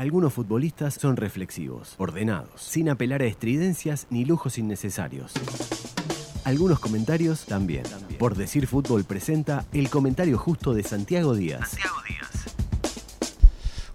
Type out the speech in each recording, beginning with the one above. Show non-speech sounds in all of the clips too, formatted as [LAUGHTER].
Algunos futbolistas son reflexivos, ordenados, sin apelar a estridencias ni lujos innecesarios. Algunos comentarios también. Por decir fútbol presenta el comentario justo de Santiago Díaz.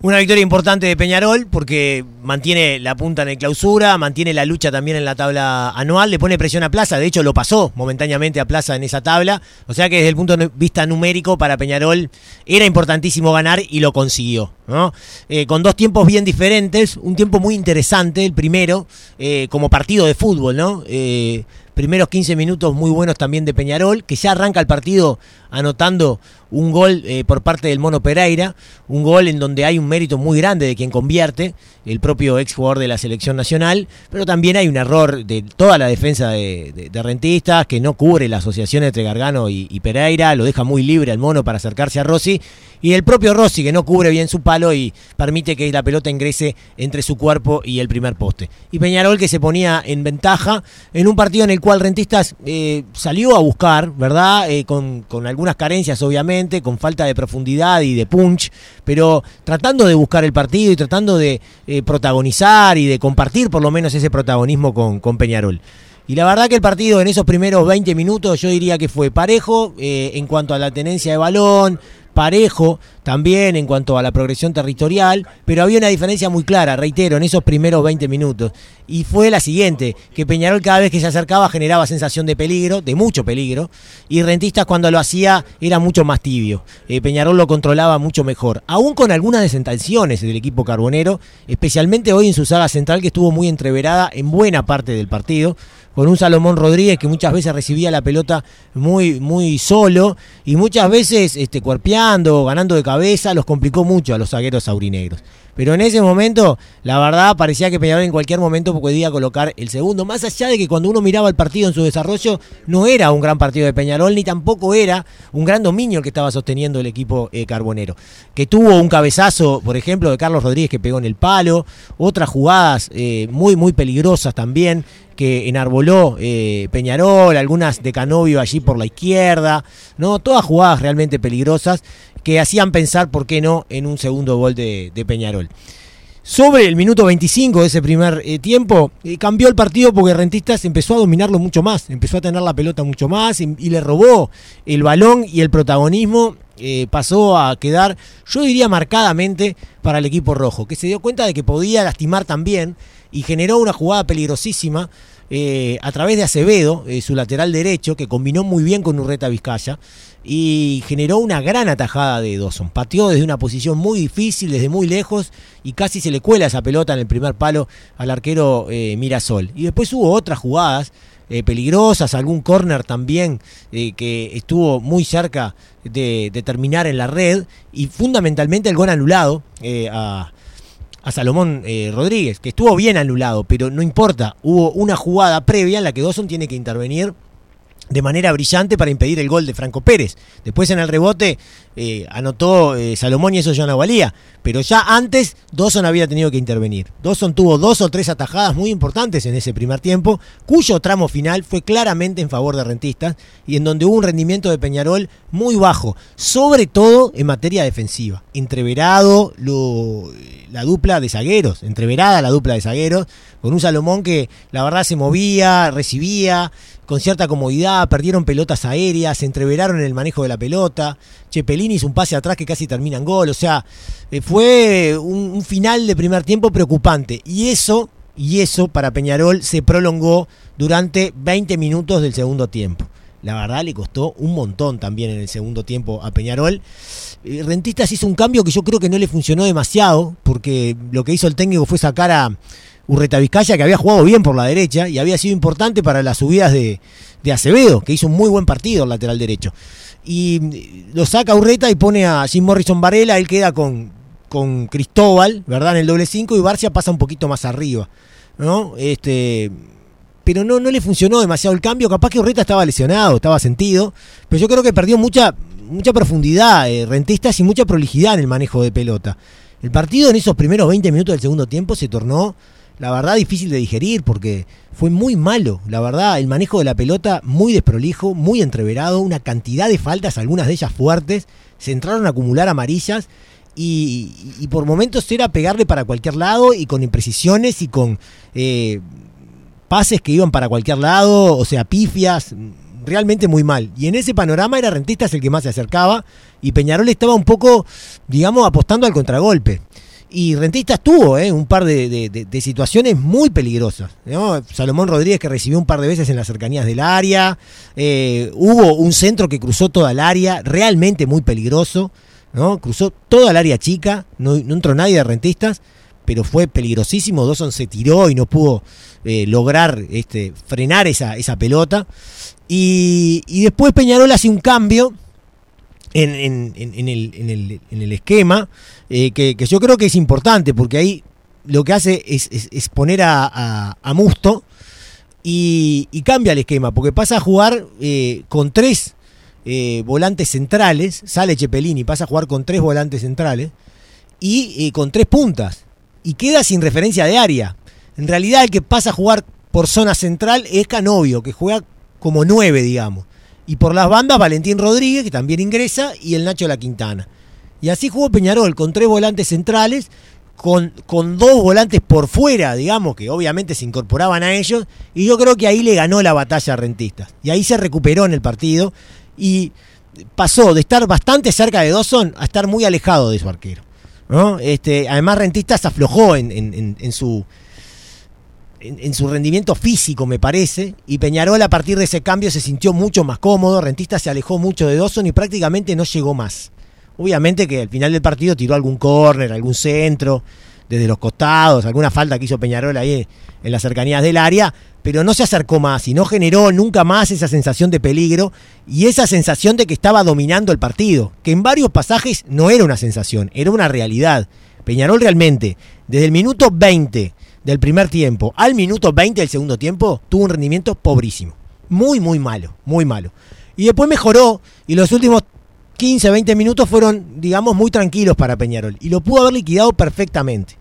Una victoria importante de Peñarol porque mantiene la punta en el clausura, mantiene la lucha también en la tabla anual, le pone presión a Plaza, de hecho lo pasó momentáneamente a Plaza en esa tabla, o sea que desde el punto de vista numérico para Peñarol era importantísimo ganar y lo consiguió. ¿no? Eh, con dos tiempos bien diferentes, un tiempo muy interesante, el primero, eh, como partido de fútbol, ¿no? Eh, primeros 15 minutos muy buenos también de Peñarol, que ya arranca el partido anotando un gol eh, por parte del Mono Pereira, un gol en donde hay un mérito muy grande de quien convierte, el propio ex jugador de la selección nacional, pero también hay un error de toda la defensa de, rentistas que no cubre la asociación entre Gargano y, Pereira, lo deja muy libre al Mono para acercarse a Rossi, y el propio Rossi que no cubre bien su palo y permite que la pelota ingrese entre su cuerpo y el primer poste. Y Peñarol que se ponía en ventaja en un partido en el cual Rentistas eh, salió a buscar, ¿verdad? Eh, con, con algunas carencias obviamente, con falta de profundidad y de punch, pero tratando de buscar el partido y tratando de eh, protagonizar y de compartir por lo menos ese protagonismo con, con Peñarol. Y la verdad que el partido en esos primeros 20 minutos yo diría que fue parejo en cuanto a la tenencia de balón, parejo también en cuanto a la progresión territorial, pero había una diferencia muy clara, reitero, en esos primeros 20 minutos. Y fue la siguiente, que Peñarol cada vez que se acercaba generaba sensación de peligro, de mucho peligro, y Rentistas cuando lo hacía era mucho más tibio. Eh, Peñarol lo controlaba mucho mejor, aún con algunas desentenciones del equipo carbonero, especialmente hoy en su saga central que estuvo muy entreverada en buena parte del partido, con un Salomón Rodríguez que muchas veces recibía la pelota muy, muy solo y muchas veces este, cuerpeando, ganando de cabeza, los complicó mucho a los zagueros aurinegros. Pero en ese momento, la verdad, parecía que Peñarol en cualquier momento podía colocar el segundo. Más allá de que cuando uno miraba el partido en su desarrollo, no era un gran partido de Peñarol, ni tampoco era un gran dominio que estaba sosteniendo el equipo eh, carbonero. Que tuvo un cabezazo, por ejemplo, de Carlos Rodríguez que pegó en el palo, otras jugadas eh, muy, muy peligrosas también que enarboló eh, Peñarol, algunas de Canovio allí por la izquierda, ¿no? Todas jugadas realmente peligrosas que hacían pensar, ¿por qué no?, en un segundo gol de, Peñarol. Sobre el minuto 25 de ese primer eh, tiempo, eh, cambió el partido porque Rentistas empezó a dominarlo mucho más, empezó a tener la pelota mucho más y, le robó el balón y el protagonismo pasó a quedar, yo diría marcadamente, para el equipo rojo, que se dio cuenta de que podía lastimar también y generó una jugada peligrosísima eh, a través de Acevedo, eh, su lateral derecho, que combinó muy bien con Urreta Vizcaya y generó una gran atajada de Dawson. Pateó desde una posición muy difícil, desde muy lejos, y casi se le cuela esa pelota en el primer palo al arquero eh, Mirasol. Y después hubo otras jugadas peligrosas, algún córner también que estuvo muy cerca de, terminar en la red, y fundamentalmente el gol anulado a a Salomón eh, Rodríguez, que estuvo bien anulado, pero no importa, hubo una jugada previa en la que Dawson tiene que intervenir de manera brillante para impedir el gol de Franco Pérez. Después en el rebote eh, anotó eh, Salomón y eso ya no valía. Pero ya antes Dawson había tenido que intervenir. Dawson tuvo dos o tres atajadas muy importantes en ese primer tiempo, cuyo tramo final fue claramente en favor de Rentistas y en donde hubo un rendimiento de Peñarol muy bajo, sobre todo en materia defensiva. Entreverado la dupla de zagueros, entreverada la dupla de zagueros, con un Salomón que la verdad se movía, recibía con cierta comodidad, perdieron pelotas aéreas, se entreveraron en el manejo de la pelota. Hizo un pase atrás que casi termina en gol. O sea, eh, fue un, final de primer tiempo preocupante. Y eso, y eso para Peñarol se prolongó durante 20 minutos del segundo tiempo. La verdad le costó un montón también en el segundo tiempo a Peñarol. Eh, Rentistas hizo un cambio que yo creo que no le funcionó demasiado, porque lo que hizo el técnico fue sacar a Urreta Vizcaya, que había jugado bien por la derecha y había sido importante para las subidas de, Acevedo, que hizo un muy buen partido el lateral derecho. Y lo saca Urreta y pone a Jim Morrison Varela, él queda con, con Cristóbal, ¿verdad? En el doble 5 y Barcia pasa un poquito más arriba, ¿no? Este, pero no, no le funcionó demasiado el cambio, capaz que Urreta estaba lesionado, estaba sentido, pero yo creo que perdió mucha, mucha profundidad, eh, rentistas y mucha prolijidad en el manejo de pelota. El partido en esos primeros 20 minutos del segundo tiempo se tornó la verdad difícil de digerir porque fue muy malo, la verdad, el manejo de la pelota muy desprolijo, muy entreverado, una cantidad de faltas, algunas de ellas fuertes, se entraron a acumular amarillas y, por momentos era pegarle para cualquier lado y con imprecisiones y con eh, pases que iban para cualquier lado, o sea, pifias, realmente muy mal. Y en ese panorama era Rentistas el que más se acercaba y Peñarol estaba un poco, digamos, apostando al contragolpe. Y Rentistas tuvo eh, un par de, situaciones muy peligrosas. Salomón Rodríguez que recibió un par de veces en las cercanías del área. Eh, hubo un centro que cruzó toda el área, realmente muy peligroso. ¿no? Cruzó toda el área chica, no, entró nadie de rentistas, pero fue peligrosísimo. Dawson se tiró y no pudo eh, lograr este, frenar esa, esa pelota. Y, después Peñarol hace un cambio en, el, esquema, eh, que, yo creo que es importante, porque ahí lo que hace es, poner a, Musto y, cambia el esquema, porque pasa a jugar eh, con tres eh, volantes centrales, sale Chepelini, pasa a jugar con tres volantes centrales y eh, con tres puntas. Y queda sin referencia de área. En realidad el que pasa a jugar por zona central es Canovio, que juega como nueve, digamos. Y por las bandas Valentín Rodríguez, que también ingresa, y el Nacho La Quintana. Y así jugó Peñarol, con tres volantes centrales, con, con, dos volantes por fuera, digamos, que obviamente se incorporaban a ellos, y yo creo que ahí le ganó la batalla a Rentistas. Y ahí se recuperó en el partido, y pasó de estar bastante cerca de Dawson a estar muy alejado de su arquero. ¿no? Este, además, Rentistas aflojó en, en, su, en, su rendimiento físico, me parece, y Peñarol a partir de ese cambio se sintió mucho más cómodo, Rentistas se alejó mucho de Dawson y prácticamente no llegó más. Obviamente que al final del partido tiró algún córner, algún centro, desde los costados, alguna falta que hizo Peñarol ahí en las cercanías del área, pero no se acercó más y no generó nunca más esa sensación de peligro y esa sensación de que estaba dominando el partido, que en varios pasajes no era una sensación, era una realidad. Peñarol realmente, desde el minuto 20 del primer tiempo al minuto 20 del segundo tiempo, tuvo un rendimiento pobrísimo. Muy, muy malo, muy malo. Y después mejoró y los últimos 15, 20 minutos fueron, digamos, muy tranquilos para Peñarol. Y lo pudo haber liquidado perfectamente.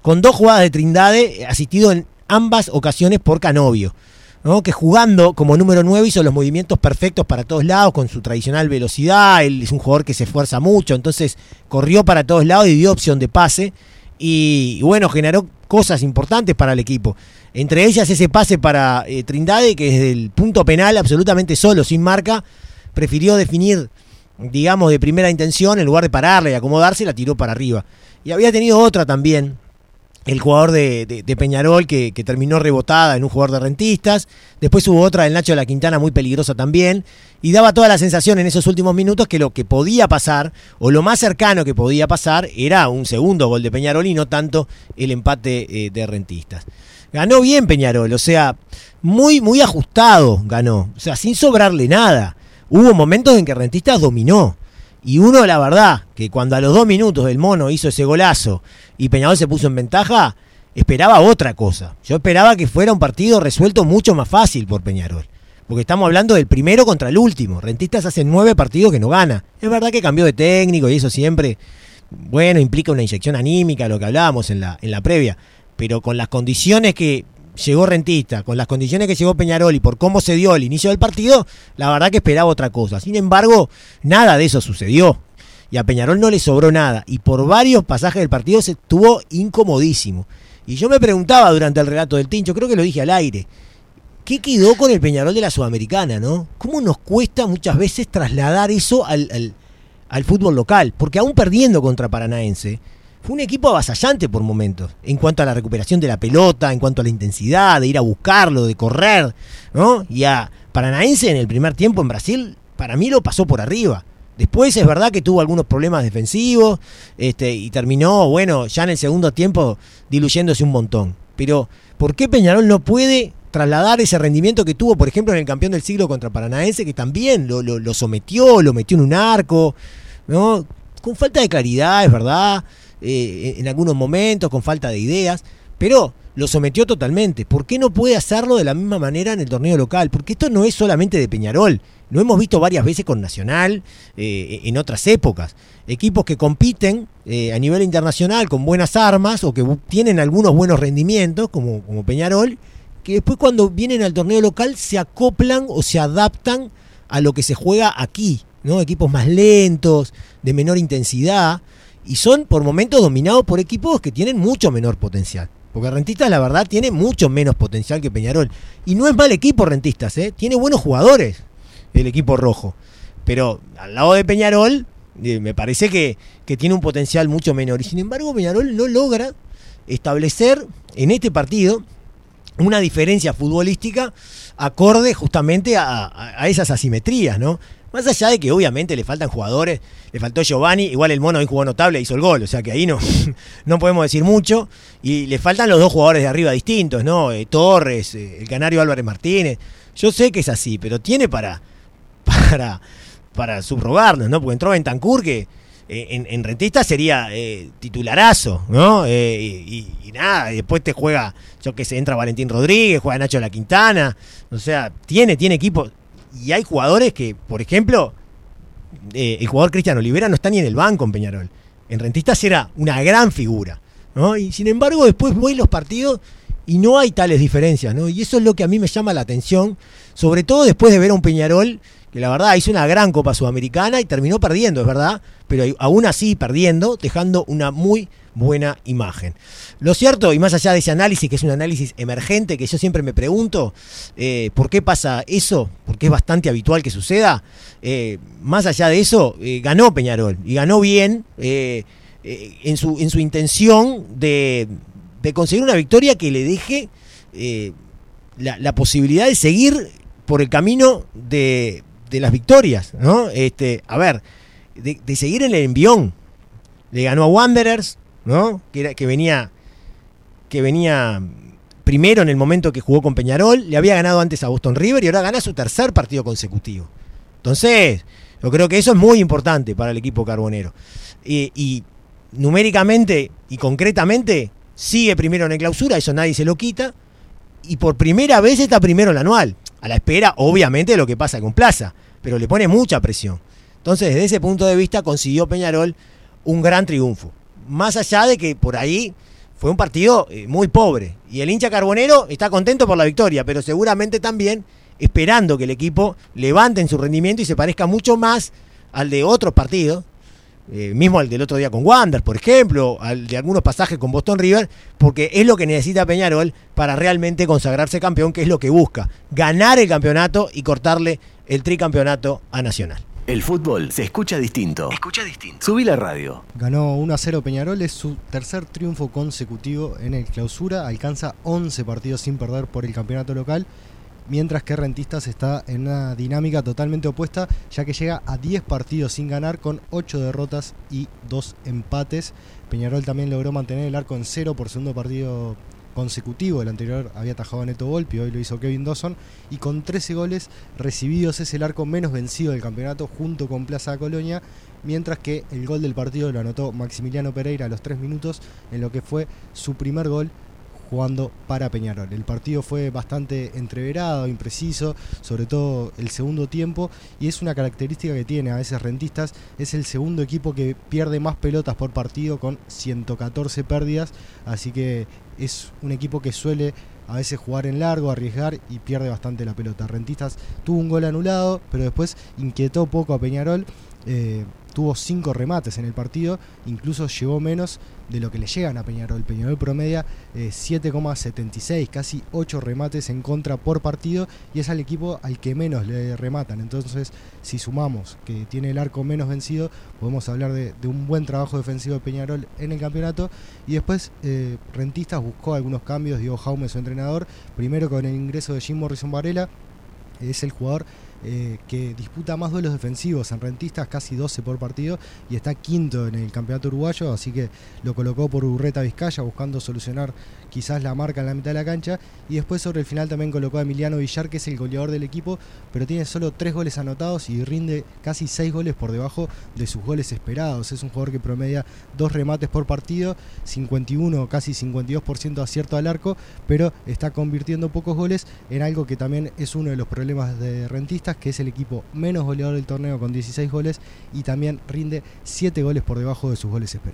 Con dos jugadas de Trindade, asistido en ambas ocasiones por Canovio. ¿no? que jugando como número 9 hizo los movimientos perfectos para todos lados con su tradicional velocidad, él es un jugador que se esfuerza mucho, entonces corrió para todos lados y dio opción de pase y, bueno, generó cosas importantes para el equipo. Entre ellas ese pase para eh, Trindade que desde el punto penal absolutamente solo, sin marca, prefirió definir digamos, de primera intención, en lugar de pararle y acomodarse, la tiró para arriba. Y había tenido otra también, el jugador de, Peñarol que, terminó rebotada en un jugador de rentistas. Después hubo otra del Nacho de la Quintana muy peligrosa también. Y daba toda la sensación en esos últimos minutos que lo que podía pasar, o lo más cercano que podía pasar, era un segundo gol de Peñarol y no tanto el empate eh, de rentistas. Ganó bien Peñarol, o sea, muy, muy ajustado ganó, o sea, sin sobrarle nada hubo momentos en que Rentistas dominó. Y uno, la verdad, que cuando a los dos minutos el mono hizo ese golazo y Peñarol se puso en ventaja, esperaba otra cosa. Yo esperaba que fuera un partido resuelto mucho más fácil por Peñarol. Porque estamos hablando del primero contra el último. Rentistas hace nueve partidos que no gana. Es verdad que cambió de técnico y eso siempre, bueno, implica una inyección anímica, lo que hablábamos en la, en la previa. Pero con las condiciones que llegó Rentista, con las condiciones que llegó Peñarol y por cómo se dio el inicio del partido, la verdad que esperaba otra cosa. Sin embargo, nada de eso sucedió. Y a Peñarol no le sobró nada. Y por varios pasajes del partido se estuvo incomodísimo. Y yo me preguntaba durante el relato del Tincho, creo que lo dije al aire, ¿qué quedó con el Peñarol de la Sudamericana, no? ¿Cómo nos cuesta muchas veces trasladar eso al, al, al fútbol local? Porque aún perdiendo contra Paranaense, fue un equipo avasallante por momentos, en cuanto a la recuperación de la pelota, en cuanto a la intensidad, de ir a buscarlo, de correr, ¿no? Y a Paranaense en el primer tiempo en Brasil, para mí lo pasó por arriba. Después es verdad que tuvo algunos problemas defensivos este, y terminó, bueno, ya en el segundo tiempo diluyéndose un montón. Pero, ¿por qué Peñarol no puede trasladar ese rendimiento que tuvo, por ejemplo, en el campeón del siglo contra Paranaense, que también lo, lo sometió, lo metió en un arco, ¿no? Con falta de claridad, es verdad, eh, en algunos momentos, con falta de ideas, pero lo sometió totalmente. ¿Por qué no puede hacerlo de la misma manera en el torneo local? Porque esto no es solamente de Peñarol, lo hemos visto varias veces con Nacional eh, en otras épocas. Equipos que compiten eh, a nivel internacional con buenas armas o que tienen algunos buenos rendimientos, como, como Peñarol, que después cuando vienen al torneo local se acoplan o se adaptan a lo que se juega aquí, ¿no? Equipos más lentos, de menor intensidad. Y son por momentos dominados por equipos que tienen mucho menor potencial. Porque Rentistas, la verdad, tiene mucho menos potencial que Peñarol. Y no es mal equipo Rentistas, ¿eh? tiene buenos jugadores el equipo rojo. Pero al lado de Peñarol, eh, me parece que, que tiene un potencial mucho menor. Y sin embargo, Peñarol no logra establecer en este partido una diferencia futbolística acorde justamente a, a esas asimetrías, ¿no? Más allá de que obviamente le faltan jugadores, le faltó Giovanni, igual el mono hoy jugó notable, hizo el gol, o sea que ahí no, [LAUGHS] no podemos decir mucho. Y le faltan los dos jugadores de arriba distintos, ¿no? Eh, Torres, eh, el canario Álvarez Martínez. Yo sé que es así, pero tiene para, [LAUGHS] para, para subrogarnos, ¿no? Porque entró Bentancur que eh, en, en, Rentista sería titularazo, ¿no? Y, y, nada, después te juega, yo que sé, entra Valentín Rodríguez, juega Nacho La Quintana, o sea, tiene, tiene equipo y hay jugadores que, por ejemplo, eh, el jugador Cristian Olivera no está ni en el banco en Peñarol. En Rentistas era una gran figura. ¿no? Y sin embargo, después voy los partidos y no hay tales diferencias. ¿no? Y eso es lo que a mí me llama la atención, sobre todo después de ver a un Peñarol que la verdad hizo una gran Copa Sudamericana y terminó perdiendo, es verdad, pero aún así perdiendo, dejando una muy buena imagen. Lo cierto, y más allá de ese análisis, que es un análisis emergente, que yo siempre me pregunto, eh, ¿por qué pasa eso? Porque es bastante habitual que suceda. Eh, más allá de eso, eh, ganó Peñarol, y ganó bien en, su, en su intención de, de, conseguir una victoria que le deje la, la posibilidad de seguir por el camino de, de las victorias, ¿no? Este, a ver, de, de, seguir en el envión. Le ganó a Wanderers, ¿no? Que, venía primero en el momento que jugó con Peñarol, le había ganado antes a Boston River y ahora gana su tercer partido consecutivo. Entonces, yo creo que eso es muy importante para el equipo carbonero. Y, y numéricamente y concretamente sigue primero en el clausura, eso nadie se lo quita. Y por primera vez está primero en el anual, a la espera obviamente de lo que pasa con Plaza, pero le pone mucha presión. Entonces, desde ese punto de vista consiguió Peñarol un gran triunfo. Más allá de que por ahí fue un partido eh, muy pobre. Y el hincha carbonero está contento por la victoria, pero seguramente también esperando que el equipo levante en su rendimiento y se parezca mucho más al de otros partidos, eh, mismo al del otro día con Wander, por ejemplo, al de algunos pasajes con Boston River, porque es lo que necesita Peñarol para realmente consagrarse campeón, que es lo que busca, ganar el campeonato y cortarle el tricampeonato a Nacional. El fútbol se escucha distinto. Escucha distinto. Subí la radio. Ganó 1 a 0 Peñarol, es su tercer triunfo consecutivo en el clausura. Alcanza 11 partidos sin perder por el campeonato local. Mientras que Rentistas está en una dinámica totalmente opuesta, ya que llega a 10 partidos sin ganar con 8 derrotas y 2 empates. Peñarol también logró mantener el arco en cero por segundo partido consecutivo. El anterior había atajado a Neto Volpi, hoy lo hizo Kevin Dawson. Y con 13 goles recibidos es el arco menos vencido del campeonato junto con Plaza Colonia. Mientras que el gol del partido lo anotó Maximiliano Pereira a los 3 minutos en lo que fue su primer gol jugando para Peñarol. El partido fue bastante entreverado, impreciso, sobre todo el segundo tiempo, y es una característica que tiene a veces Rentistas, es el segundo equipo que pierde más pelotas por partido con 114 pérdidas, así que es un equipo que suele a veces jugar en largo, arriesgar y pierde bastante la pelota. Rentistas tuvo un gol anulado, pero después inquietó poco a Peñarol. Eh, tuvo cinco remates en el partido, incluso llevó menos de lo que le llegan a Peñarol. Peñarol promedia eh, 7,76, casi 8 remates en contra por partido y es al equipo al que menos le rematan. Entonces, si sumamos que tiene el arco menos vencido, podemos hablar de, de un buen trabajo defensivo de Peñarol en el campeonato. Y después, eh, Rentistas buscó algunos cambios, Diego Jaume, su entrenador, primero con el ingreso de Jim Morrison Varela, es el jugador eh, que disputa más duelos defensivos en rentistas, casi 12 por partido, y está quinto en el campeonato uruguayo, así que lo colocó por Urreta Vizcaya, buscando solucionar quizás la marca en la mitad de la cancha, y después sobre el final también colocó a Emiliano Villar, que es el goleador del equipo, pero tiene solo 3 goles anotados y rinde casi 6 goles por debajo de sus goles esperados. Es un jugador que promedia 2 remates por partido, 51, casi 52% acierto al arco, pero está convirtiendo pocos goles en algo que también es uno de los problemas de rentistas que es el equipo menos goleador del torneo con 16 goles y también rinde 7 goles por debajo de sus goles esperados.